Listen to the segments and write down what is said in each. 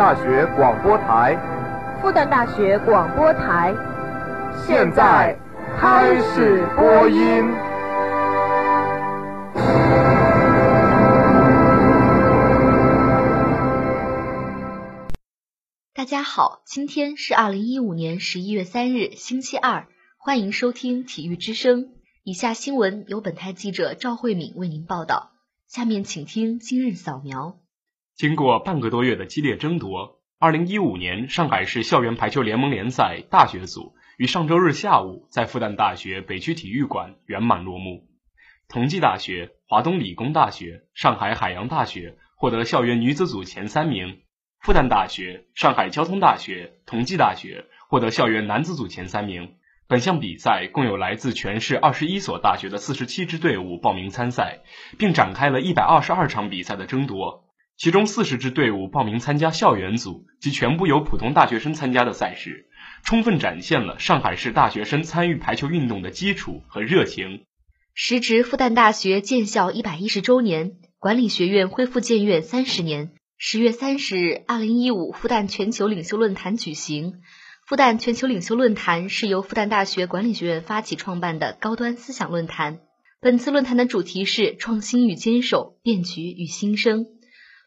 旦大学广播台，复旦大学广播台，现在开始播音。大家好，今天是二零一五年十一月三日，星期二，欢迎收听体育之声。以下新闻由本台记者赵慧敏为您报道。下面请听今日扫描。经过半个多月的激烈争夺，二零一五年上海市校园排球联盟联赛大学组于上周日下午在复旦大学北区体育馆圆满落幕。同济大学、华东理工大学、上海海洋大学获得校园女子组前三名，复旦大学、上海交通大学、同济大学获得校园男子组前三名。本项比赛共有来自全市二十一所大学的四十七支队伍报名参赛，并展开了一百二十二场比赛的争夺。其中四十支队伍报名参加校园组，及全部由普通大学生参加的赛事，充分展现了上海市大学生参与排球运动的基础和热情。时值复旦大学建校一百一十周年，管理学院恢复建院三十年。十月三十日，二零一五复旦全球领袖论坛举行。复旦全球领袖论坛是由复旦大学管理学院发起创办的高端思想论坛。本次论坛的主题是创新与坚守，变局与新生。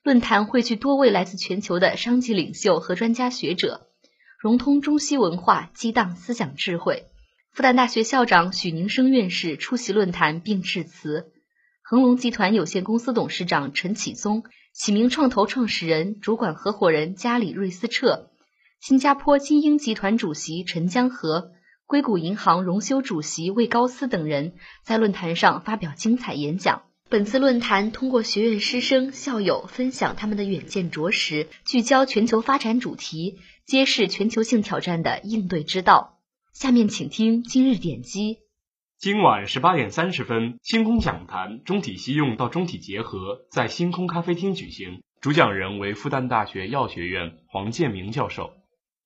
论坛汇聚多位来自全球的商界领袖和专家学者，融通中西文化，激荡思想智慧。复旦大学校长许宁生院士出席论坛并致辞。恒隆集团有限公司董事长陈启宗、启明创投创始人、主管合伙人加里瑞斯彻。新加坡金鹰集团主席陈江河、硅谷银行荣休主席魏高思等人在论坛上发表精彩演讲。本次论坛通过学院师生、校友分享他们的远见卓识，聚焦全球发展主题，揭示全球性挑战的应对之道。下面请听今日点击。今晚十八点三十分，星空讲坛中体西用到中体结合在星空咖啡厅举行，主讲人为复旦大学药学院黄建明教授。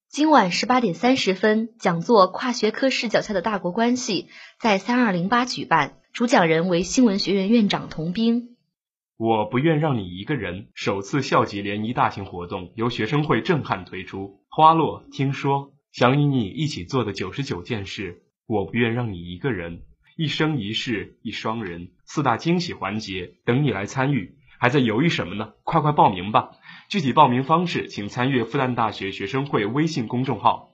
今晚十八点三十分，讲座《跨学科视角下的大国关系》在三二零八举办，主讲人为新闻学院院长童斌。我不愿让你一个人。首次校级联谊大型活动由学生会震撼推出，花落听说想与你一起做的九十九件事。我不愿让你一个人，一生一世一双人，四大惊喜环节等你来参与。还在犹豫什么呢？快快报名吧！具体报名方式，请参阅复旦大学学生会微信公众号。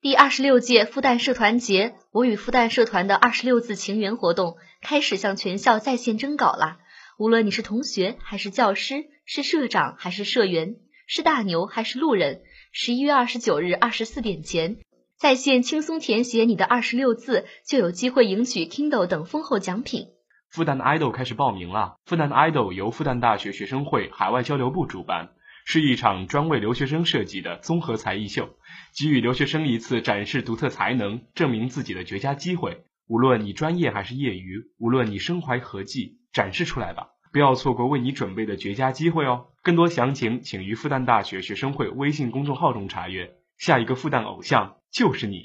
第二十六届复旦社团节“我与复旦社团”的二十六字情缘活动开始向全校在线征稿了。无论你是同学还是教师，是社长还是社员，是大牛还是路人，十一月二十九日二十四点前在线轻松填写你的二十六字，就有机会赢取 Kindle 等丰厚奖品。复旦 idol 开始报名了。复旦 idol 由复旦大学学生会海外交流部主办，是一场专为留学生设计的综合才艺秀，给予留学生一次展示独特才能、证明自己的绝佳机会。无论你专业还是业余，无论你身怀何技，展示出来吧，不要错过为你准备的绝佳机会哦。更多详情，请于复旦大学学生会微信公众号中查阅。下一个复旦偶像就是你。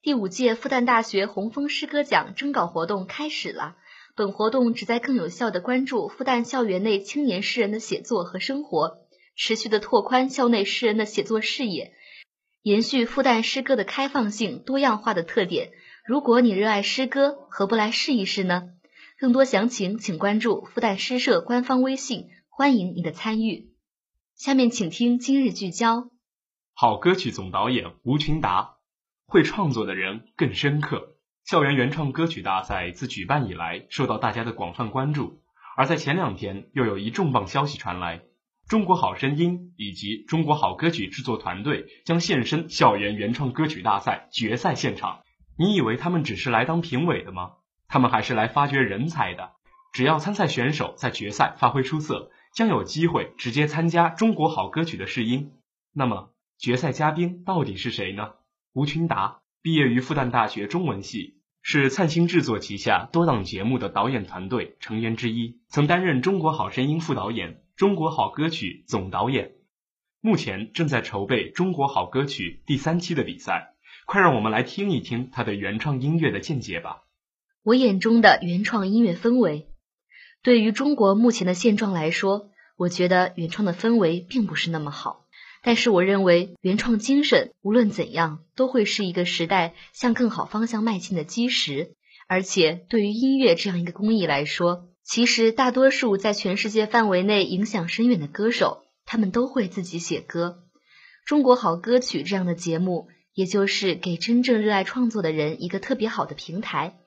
第五届复旦大学红枫诗歌奖征稿活动开始了。本活动旨在更有效地关注复旦校园内青年诗人的写作和生活，持续地拓宽校内诗人的写作视野，延续复旦诗歌的开放性、多样化的特点。如果你热爱诗歌，何不来试一试呢？更多详情请关注复旦诗社官方微信，欢迎你的参与。下面请听今日聚焦：好歌曲总导演吴群达，会创作的人更深刻。校园原创歌曲大赛自举办以来，受到大家的广泛关注。而在前两天，又有一重磅消息传来：中国好声音以及中国好歌曲制作团队将现身校园原创歌曲大赛决赛现场。你以为他们只是来当评委的吗？他们还是来发掘人才的。只要参赛选手在决赛发挥出色，将有机会直接参加中国好歌曲的试音。那么，决赛嘉宾到底是谁呢？吴群达毕业于复旦大学中文系。是灿星制作旗下多档节目的导演团队成员之一，曾担任《中国好声音》副导演、《中国好歌曲》总导演，目前正在筹备《中国好歌曲》第三期的比赛。快让我们来听一听他对原创音乐的见解吧。我眼中的原创音乐氛围，对于中国目前的现状来说，我觉得原创的氛围并不是那么好。但是我认为原创精神无论怎样都会是一个时代向更好方向迈进的基石。而且对于音乐这样一个工艺来说，其实大多数在全世界范围内影响深远的歌手，他们都会自己写歌。中国好歌曲这样的节目，也就是给真正热爱创作的人一个特别好的平台，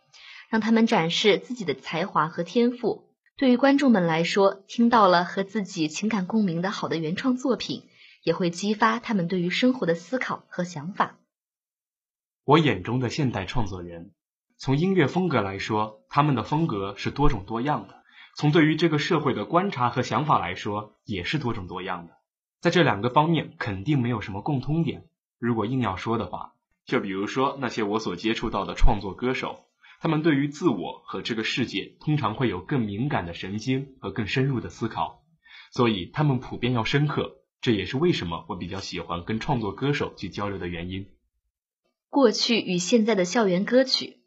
让他们展示自己的才华和天赋。对于观众们来说，听到了和自己情感共鸣的好的原创作品，也会激发他们对于生活的思考和想法。我眼中的现代创作人。从音乐风格来说，他们的风格是多种多样的；从对于这个社会的观察和想法来说，也是多种多样的。在这两个方面，肯定没有什么共通点。如果硬要说的话，就比如说那些我所接触到的创作歌手，他们对于自我和这个世界，通常会有更敏感的神经和更深入的思考，所以他们普遍要深刻。这也是为什么我比较喜欢跟创作歌手去交流的原因。过去与现在的校园歌曲。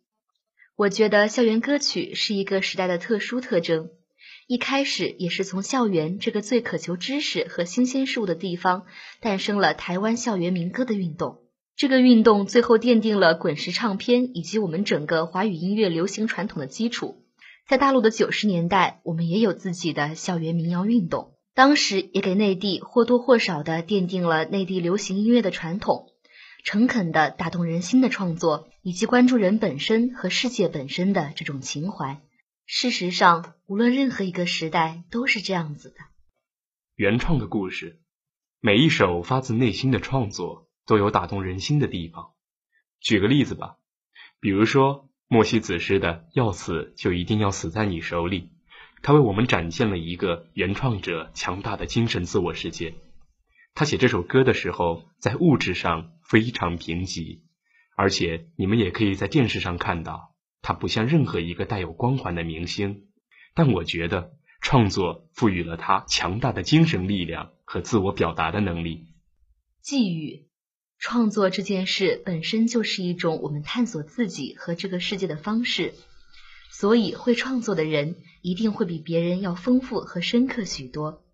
我觉得校园歌曲是一个时代的特殊特征，一开始也是从校园这个最渴求知识和新鲜事物的地方诞生了台湾校园民歌的运动。这个运动最后奠定了滚石唱片以及我们整个华语音乐流行传统的基础。在大陆的九十年代，我们也有自己的校园民谣运动，当时也给内地或多或少的奠定了内地流行音乐的传统。诚恳的打动人心的创作，以及关注人本身和世界本身的这种情怀。事实上，无论任何一个时代都是这样子的。原创的故事，每一首发自内心的创作都有打动人心的地方。举个例子吧，比如说莫西子诗的“要死就一定要死在你手里”，他为我们展现了一个原创者强大的精神自我世界。他写这首歌的时候，在物质上非常贫瘠，而且你们也可以在电视上看到，他不像任何一个带有光环的明星。但我觉得，创作赋予了他强大的精神力量和自我表达的能力。寄语：创作这件事本身就是一种我们探索自己和这个世界的方式，所以会创作的人一定会比别人要丰富和深刻许多。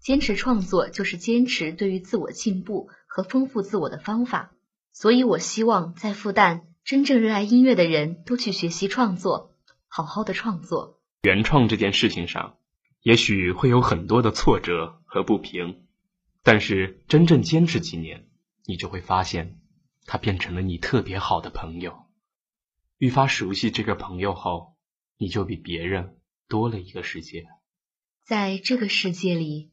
坚持创作就是坚持对于自我进步和丰富自我的方法，所以我希望在复旦，真正热爱音乐的人都去学习创作，好好的创作。原创这件事情上，也许会有很多的挫折和不平，但是真正坚持几年，你就会发现，他变成了你特别好的朋友。愈发熟悉这个朋友后，你就比别人多了一个世界。在这个世界里。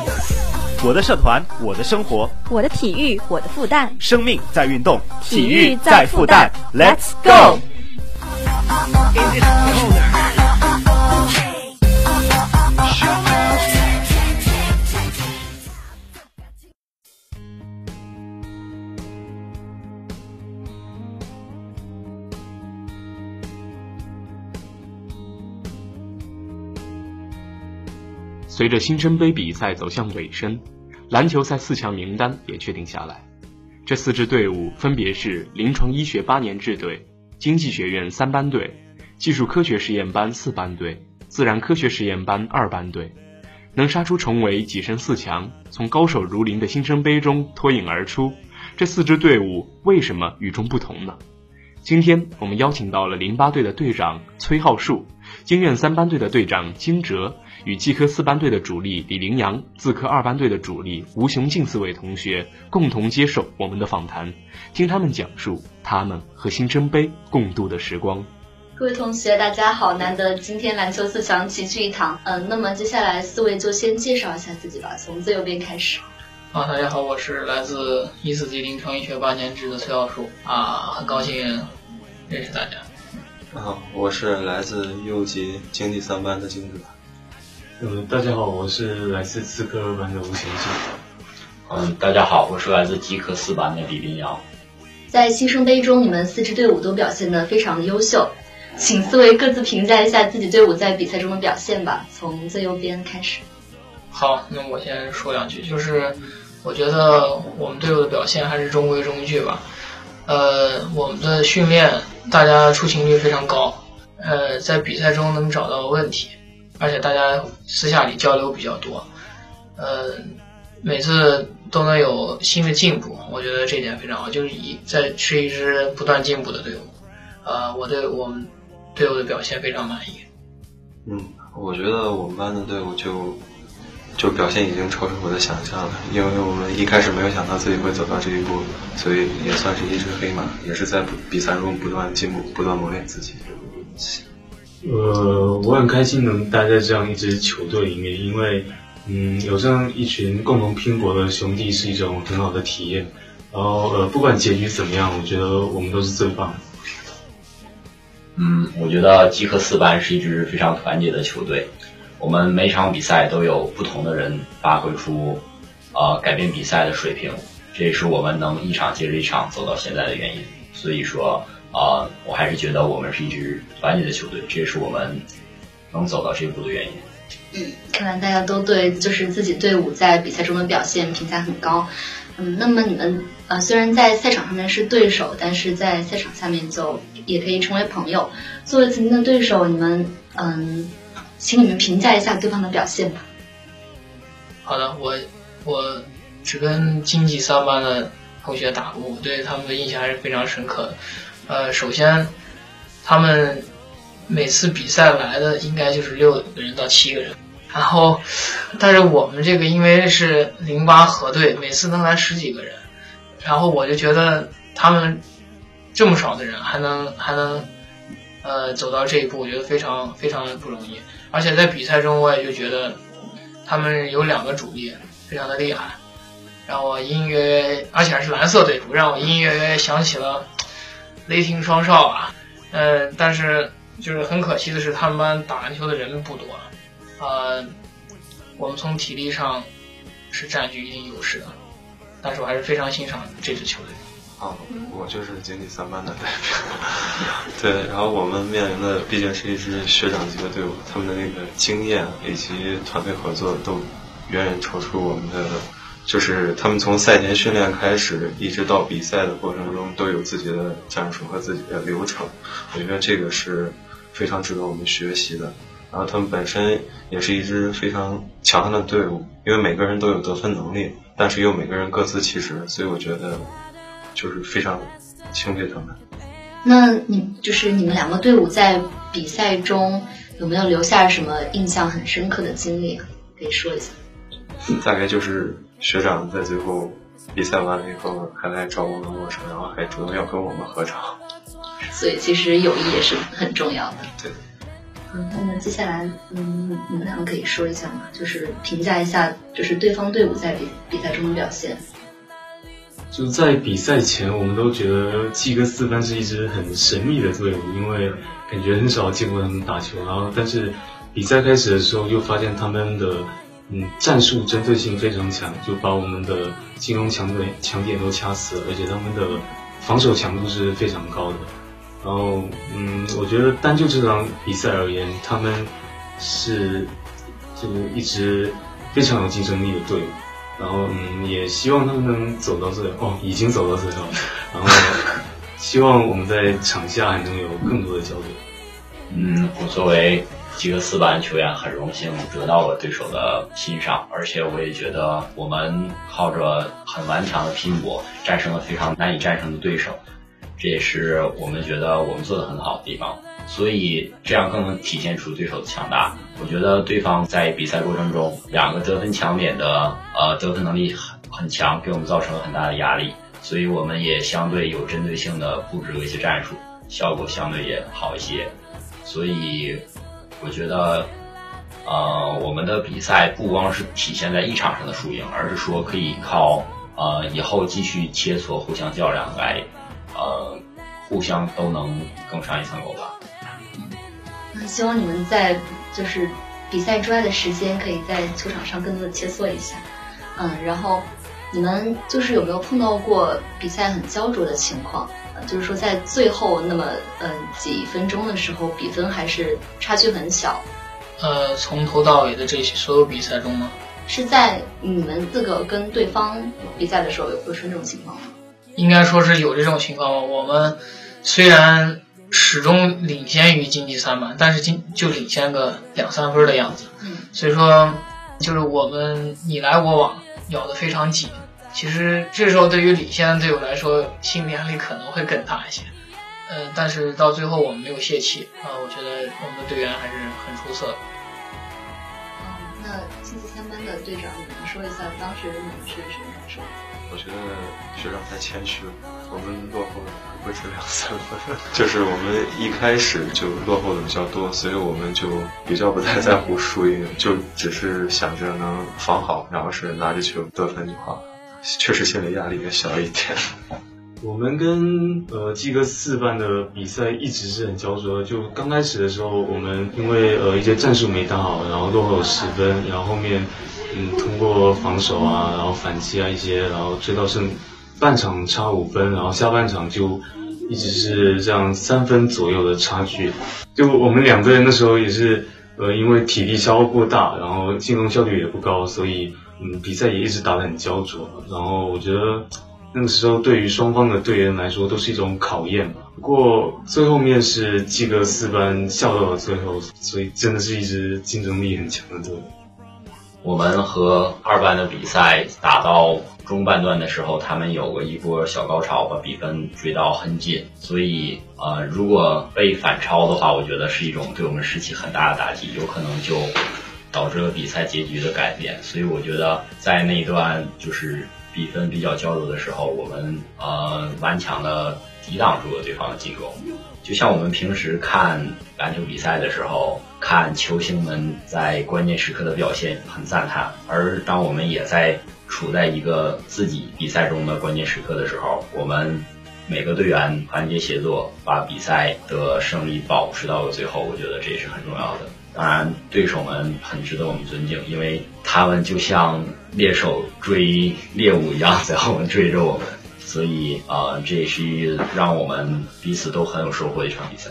我的社团，我的生活，我的体育，我的复旦，生命在运动，体育在复旦，Let's go！随着新生杯比赛走向尾声，篮球赛四强名单也确定下来。这四支队伍分别是临床医学八年制队、经济学院三班队、技术科学实验班四班队、自然科学实验班二班队。能杀出重围、跻身四强，从高手如林的新生杯中脱颖而出，这四支队伍为什么与众不同呢？今天我们邀请到了零八队的队长崔浩树，经院三班队的队长金哲。与技科四班队的主力李凌阳、自科二班队的主力吴雄进四位同学共同接受我们的访谈，听他们讲述他们和新生杯共度的时光。各位同学，大家好，难得今天篮球四强齐聚一堂。嗯，那么接下来四位就先介绍一下自己吧，从最右边开始。啊，大家好，我是来自一四级临床医学八年制的崔奥树啊，很高兴认识大家。啊，我是来自幼级经济三班的金哲。嗯，大家好，我是来自资科二班的吴贤进。嗯，大家好，我是来自机科四班的李林瑶。在新生杯中，你们四支队伍都表现得非常的优秀，请四位各自评价一下自己队伍在比赛中的表现吧。从最右边开始。好，那我先说两句，就是我觉得我们队伍的表现还是中规中矩吧。呃，我们的训练大家出勤率非常高，呃，在比赛中能找到问题，而且大家私下里交流比较多，呃，每次都能有新的进步，我觉得这点非常好，就是一在是一支不断进步的队伍，呃，我对我们队伍的表现非常满意。嗯，我觉得我们班的队伍就。就表现已经超出我的想象了，因为我们一开始没有想到自己会走到这一步，所以也算是一只黑马，也是在比赛中不断进步、不断磨练自己。呃，我很开心能待在这样一支球队里面，因为嗯，有这样一群共同拼搏的兄弟是一种很好的体验。然后呃，不管结局怎么样，我觉得我们都是最棒的。嗯，我觉得基克斯班是一支非常团结的球队。我们每场比赛都有不同的人发挥出，呃，改变比赛的水平，这也是我们能一场接着一场走到现在的原因。所以说，呃，我还是觉得我们是一支团结的球队，这也是我们能走到这一步的原因。嗯，看来大家都对就是自己队伍在比赛中的表现评价很高。嗯，那么你们呃，虽然在赛场上面是对手，但是在赛场下面就也可以成为朋友。作为曾经的对手，你们嗯。请你们评价一下对方的表现吧。好的，我我只跟经济三班的同学打过，我对他们的印象还是非常深刻的。呃，首先，他们每次比赛来的应该就是六个人到七个人，然后，但是我们这个因为是零八河队，每次能来十几个人，然后我就觉得他们这么少的人还能还能呃走到这一步，我觉得非常非常的不容易。而且在比赛中，我也就觉得他们有两个主力非常的厉害，让我隐约，而且还是蓝色队服，让我隐隐约约想起了雷霆双少啊。嗯，但是就是很可惜的是，他们班打篮球的人不多，呃，我们从体力上是占据一定优势的，但是我还是非常欣赏这支球队。啊，我就是经理三班的代表。对，然后我们面临的毕竟是一支学长级的队伍，他们的那个经验以及团队合作都远远超出我们的。就是他们从赛前训练开始，一直到比赛的过程中，都有自己的战术和自己的流程。我觉得这个是非常值得我们学习的。然后他们本身也是一支非常强悍的队伍，因为每个人都有得分能力，但是又每个人各司其职，所以我觉得。就是非常钦佩他们。那你就是你们两个队伍在比赛中有没有留下什么印象很深刻的经历？可以说一下。大概就是学长在最后比赛完了以后还来找我们握手，然后还主动要跟我们合照。所以其实友谊也是很重要的。对。嗯，那么接下来，嗯，你们两个可以说一下吗？就是评价一下，就是对方队伍在比比赛中的表现。就在比赛前，我们都觉得季哥四班是一支很神秘的队伍，因为感觉很少见过他们打球。然后，但是比赛开始的时候，又发现他们的嗯战术针对性非常强，就把我们的进攻强点强点都掐死了，而且他们的防守强度是非常高的。然后，嗯，我觉得单就这场比赛而言，他们是就是一支非常有竞争力的队伍。然后嗯，也希望他们能走到这哦，已经走到最后。然后希望我们在场下还能有更多的交流。嗯，我作为几个四班球员，很荣幸得到了对手的欣赏，而且我也觉得我们靠着很顽强的拼搏，战胜了非常难以战胜的对手。这也是我们觉得我们做的很好的地方。所以这样更能体现出对手的强大。我觉得对方在比赛过程中两个得分强点的呃得分能力很很强，给我们造成了很大的压力。所以我们也相对有针对性的布置了一些战术，效果相对也好一些。所以我觉得呃我们的比赛不光是体现在一场上的输赢，而是说可以靠呃以后继续切磋、互相较量来呃互相都能更上一层楼吧。希望你们在就是比赛之外的时间，可以在球场上更多的切磋一下。嗯，然后你们就是有没有碰到过比赛很焦灼的情况？就是说在最后那么嗯几分钟的时候，比分还是差距很小。呃，从头到尾的这些所有比赛中吗？是在你们四个跟对方比赛的时候有会出这种情况吗？应该说是有这种情况吧。我们虽然始终领先于竞技三班，但是今就领先个两三分的样子。嗯，所以说就是我们你来我往，咬得非常紧。其实这时候对于领先的队伍来说，心理压力可能会更大一些。嗯，但是到最后我们没有泄气啊，我觉得我们的队员还是很出色的。嗯，那竞技三班的队长，你能说一下当时你们是什么感受？我觉得学长太谦虚了，我们落后了不止两三分，就是我们一开始就落后的比较多，所以我们就比较不太在乎输赢，就只是想着能防好，然后是拿着球得分就好了。确实心理压力也小一点。我们跟呃基哥四班的比赛一直是很焦灼的。就刚开始的时候，我们因为呃一些战术没打好，然后落后十分，然后后面嗯通过防守啊，然后反击啊一些，然后追到剩半场差五分，然后下半场就一直是这样三分左右的差距。就我们两个人那时候也是呃因为体力消耗过大，然后进攻效率也不高，所以嗯比赛也一直打得很焦灼。然后我觉得。那个时候，对于双方的队员来说，都是一种考验吧。不过最后面是基格四班笑到了最后，所以真的是一支竞争力很强的队伍。我们和二班的比赛打到中半段的时候，他们有过一波小高潮，把比分追到很紧。所以，呃，如果被反超的话，我觉得是一种对我们士气很大的打击，有可能就导致了比赛结局的改变。所以，我觉得在那一段就是。比分比较焦灼的时候，我们呃顽强的抵挡住了对方的进攻。就像我们平时看篮球比赛的时候，看球星们在关键时刻的表现很赞叹。而当我们也在处在一个自己比赛中的关键时刻的时候，我们每个队员团结协作，把比赛的胜利保持到了最后。我觉得这也是很重要的。当然，对手们很值得我们尊敬，因为他们就像猎手追猎物一样在后面追着我们，所以啊，这也是让我们彼此都很有收获的一场比赛。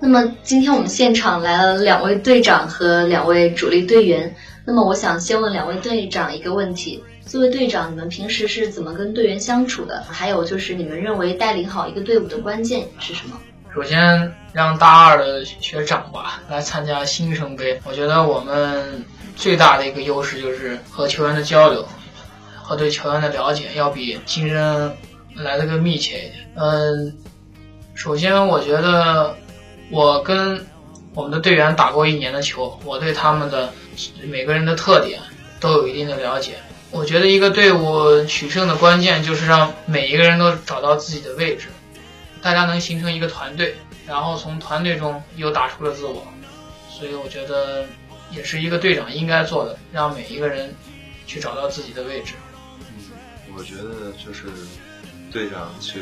那么，今天我们现场来了两位队长和两位主力队员。那么，我想先问两位队长一个问题：作为队长，你们平时是怎么跟队员相处的？还有就是，你们认为带领好一个队伍的关键是什么？首先让大二的学长吧来参加新生杯，我觉得我们最大的一个优势就是和球员的交流和对球员的了解要比新生来的更密切一点。嗯，首先我觉得我跟我们的队员打过一年的球，我对他们的每个人的特点都有一定的了解。我觉得一个队伍取胜的关键就是让每一个人都找到自己的位置。大家能形成一个团队，然后从团队中又打出了自我，所以我觉得也是一个队长应该做的，让每一个人去找到自己的位置。嗯，我觉得就是队长去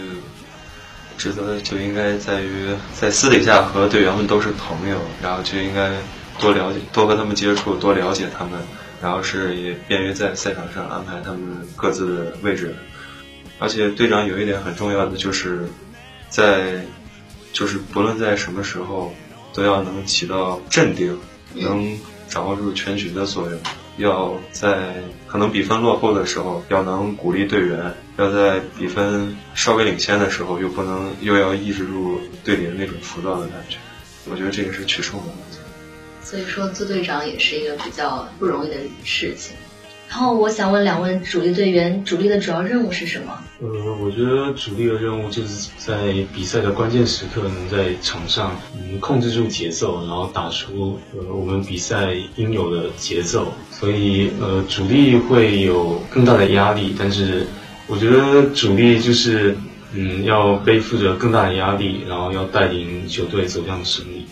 职责就应该在于在私底下和队员们都是朋友，然后就应该多了解、多和他们接触、多了解他们，然后是也便于在赛场上安排他们各自的位置。而且队长有一点很重要的就是。在，就是不论在什么时候，都要能起到镇定，能掌握住全局的作用。要在可能比分落后的时候，要能鼓励队员；要在比分稍微领先的时候，又不能又要抑制住队里的那种浮躁的感觉。我觉得这个是取胜的。所以说，做队长也是一个比较不容易的事情。然后我想问两位主力队员，主力的主要任务是什么？呃，我觉得主力的任务就是在比赛的关键时刻，能在场上嗯控制住节奏，然后打出呃我们比赛应有的节奏。所以呃主力会有更大的压力，但是我觉得主力就是嗯要背负着更大的压力，然后要带领球队走向胜利。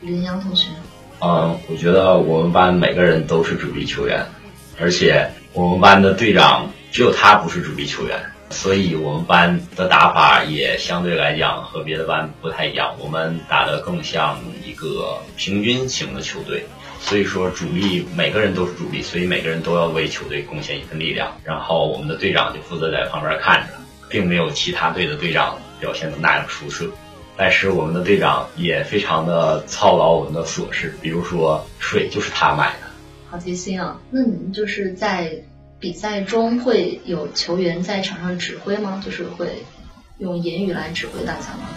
林阳同学，嗯，我觉得我们班每个人都是主力球员。而且我们班的队长只有他不是主力球员，所以我们班的打法也相对来讲和别的班不太一样。我们打的更像一个平均型的球队，所以说主力每个人都是主力，所以每个人都要为球队贡献一份力量。然后我们的队长就负责在旁边看着，并没有其他队的队长表现的那样出色。但是我们的队长也非常的操劳我们的琐事，比如说水就是他买的。好贴心啊！那你们就是在比赛中会有球员在场上指挥吗？就是会用言语来指挥大家吗？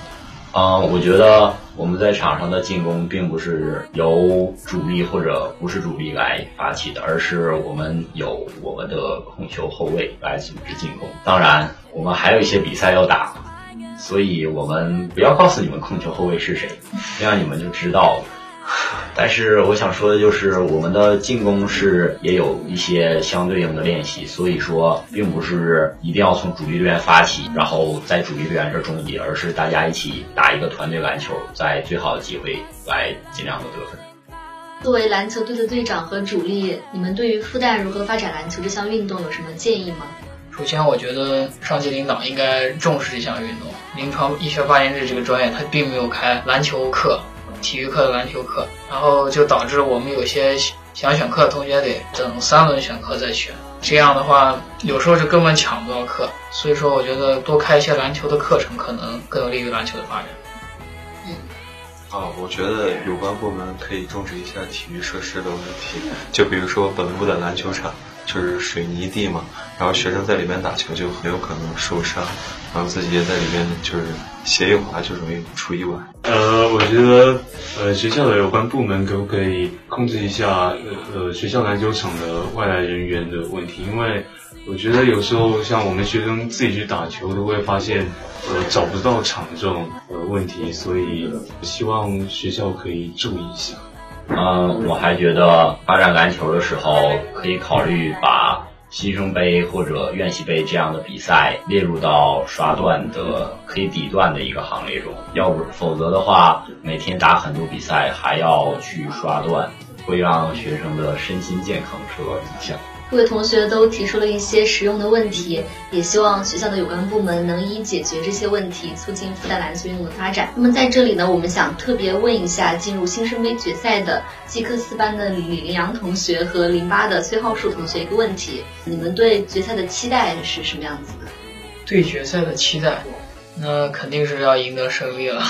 啊，我觉得我们在场上的进攻并不是由主力或者不是主力来发起的，而是我们有我们的控球后卫来组织进攻。当然，我们还有一些比赛要打，所以我们不要告诉你们控球后卫是谁，这样你们就知道了。但是我想说的就是，我们的进攻是也有一些相对应的练习，所以说并不是一定要从主力队员发起，然后在主力队员这终结，而是大家一起打一个团队篮球，在最好的机会来尽量的得分。作为篮球队的队长和主力，你们对于复旦如何发展篮球这项运动有什么建议吗？首先，我觉得上级领导应该重视这项运动。临床医学发言制这个专业，它并没有开篮球课。体育课篮球课，然后就导致我们有些想选课的同学得等三轮选课再选，这样的话有时候就根本抢不到课。所以说，我觉得多开一些篮球的课程，可能更有利于篮球的发展。嗯，啊，我觉得有关部门可以重视一下体育设施的问题，就比如说本部的篮球场。就是水泥地嘛，然后学生在里面打球就很有可能受伤，然后自己也在里面就是鞋一滑就容易出意外。呃，我觉得呃学校的有关部门可不可以控制一下呃呃学校篮球场的外来人员的问题？因为我觉得有时候像我们学生自己去打球都会发现呃找不到场这种呃问题，所以希望学校可以注意一下。嗯，我还觉得发展篮球的时候，可以考虑把新生杯或者院系杯这样的比赛列入到刷段的可以抵段的一个行列中。要不否则的话，每天打很多比赛还要去刷段，会让学生的身心健康受到影响。各位同学都提出了一些实用的问题，也希望学校的有关部门能一一解决这些问题，促进复旦篮球运动的发展。那么在这里呢，我们想特别问一下进入新生杯决赛的基科四班的李林阳同学和零八的崔浩树同学一个问题：你们对决赛的期待是什么样子的？对决赛的期待，那肯定是要赢得胜利了。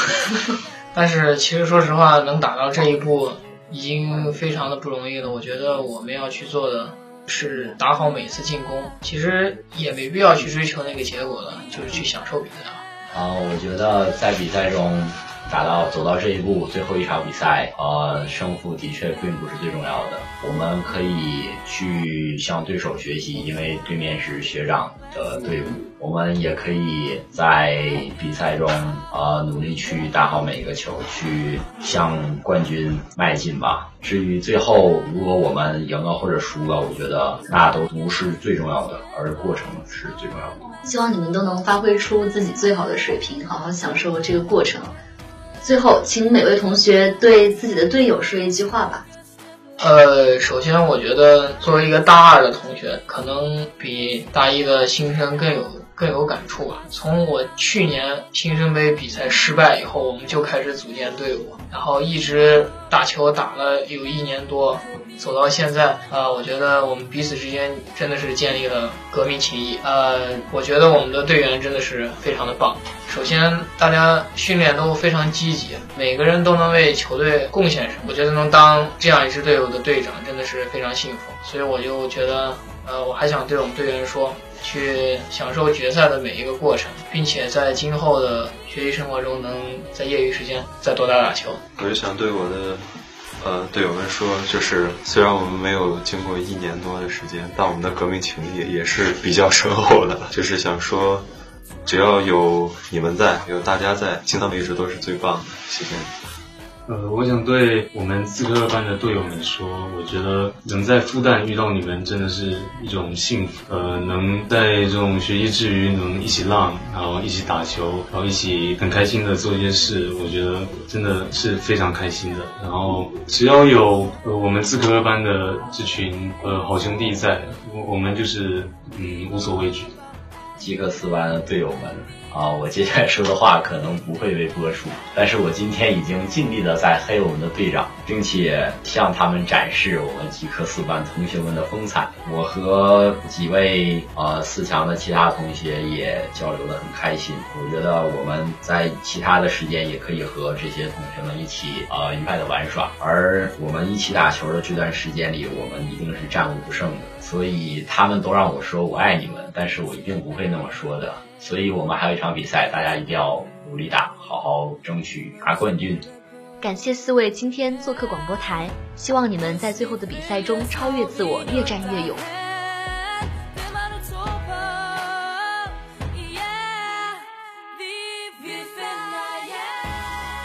但是其实说实话，能打到这一步已经非常的不容易了。我觉得我们要去做的。是打好每次进攻，其实也没必要去追求那个结果了，就是去享受比赛。啊，我觉得在比赛中打到走到这一步，最后一场比赛，呃，胜负的确并不是最重要的。我们可以去向对手学习，因为对面是学长的队伍。我们也可以在比赛中，呃，努力去打好每一个球，去向冠军迈进吧。至于最后如果我们赢了或者输了，我觉得那都不是最重要的，而过程是最重要的。希望你们都能发挥出自己最好的水平，好好享受这个过程。最后，请每位同学对自己的队友说一句话吧。呃，首先我觉得作为一个大二的同学，可能比大一的新生更有更有感触吧。从我去年新生杯比赛失败以后，我们就开始组建队伍，然后一直打球打了有一年多。走到现在，呃，我觉得我们彼此之间真的是建立了革命情谊。呃，我觉得我们的队员真的是非常的棒。首先，大家训练都非常积极，每个人都能为球队贡献什么。我觉得能当这样一支队伍的队长，真的是非常幸福。所以我就觉得，呃，我还想对我们队员说，去享受决赛的每一个过程，并且在今后的学习生活中，能在业余时间再多打打球。我就想对我的。呃，队友们说，就是虽然我们没有经过一年多的时间，但我们的革命情谊也是比较深厚的。就是想说，只要有你们在，有大家在，青藏一直都是最棒的。谢谢。呃，我想对我们自科班的队友们说，我觉得能在复旦遇到你们真的是一种幸福。呃，能在这种学习之余能一起浪，然后一起打球，然后一起很开心的做一些事，我觉得真的是非常开心的。然后只要有呃我们自科班的这群呃好兄弟在，我我们就是嗯无所畏惧。吉克斯班的队友们。啊，我接下来说的话可能不会被播出，但是我今天已经尽力的在黑我们的队长，并且向他们展示我们吉克斯班同学们的风采。我和几位呃四强的其他同学也交流的很开心。我觉得我们在其他的时间也可以和这些同学们一起呃愉快的玩耍，而我们一起打球的这段时间里，我们一定是战无不胜的。所以他们都让我说我爱你们，但是我一定不会那么说的。所以我们还有一场比赛，大家一定要努力打，好好争取拿冠军。感谢四位今天做客广播台，希望你们在最后的比赛中超越自我，越战越勇。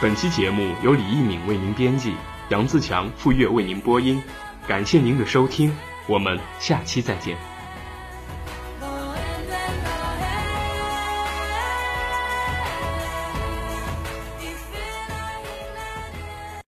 本期节目由李一敏为您编辑，杨自强、傅月为您播音。感谢您的收听，我们下期再见。